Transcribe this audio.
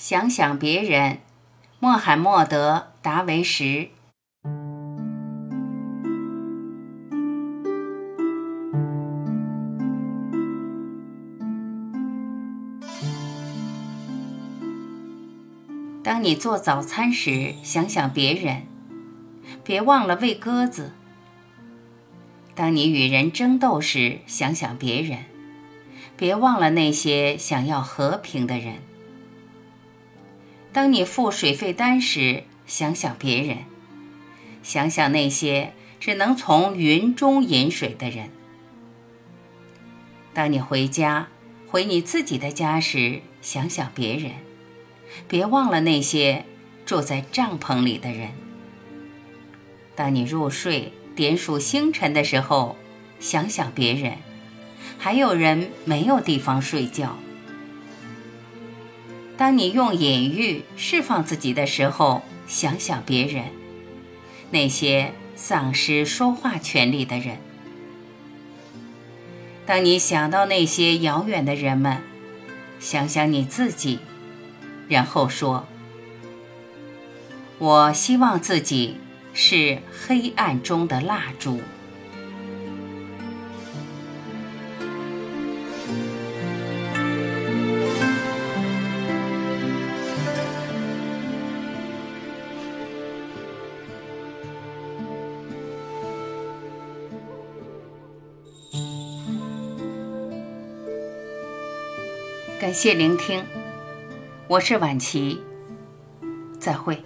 想想别人，穆罕默德·达维什。当你做早餐时，想想别人，别忘了喂鸽子；当你与人争斗时，想想别人，别忘了那些想要和平的人；当你付水费单时，想想别人，想想那些只能从云中饮水的人；当你回家，回你自己的家时，想想别人。别忘了那些住在帐篷里的人。当你入睡点数星辰的时候，想想别人，还有人没有地方睡觉。当你用隐喻释放自己的时候，想想别人，那些丧失说话权利的人。当你想到那些遥远的人们，想想你自己。然后说：“我希望自己是黑暗中的蜡烛。”感谢聆听。我是晚琪，再会。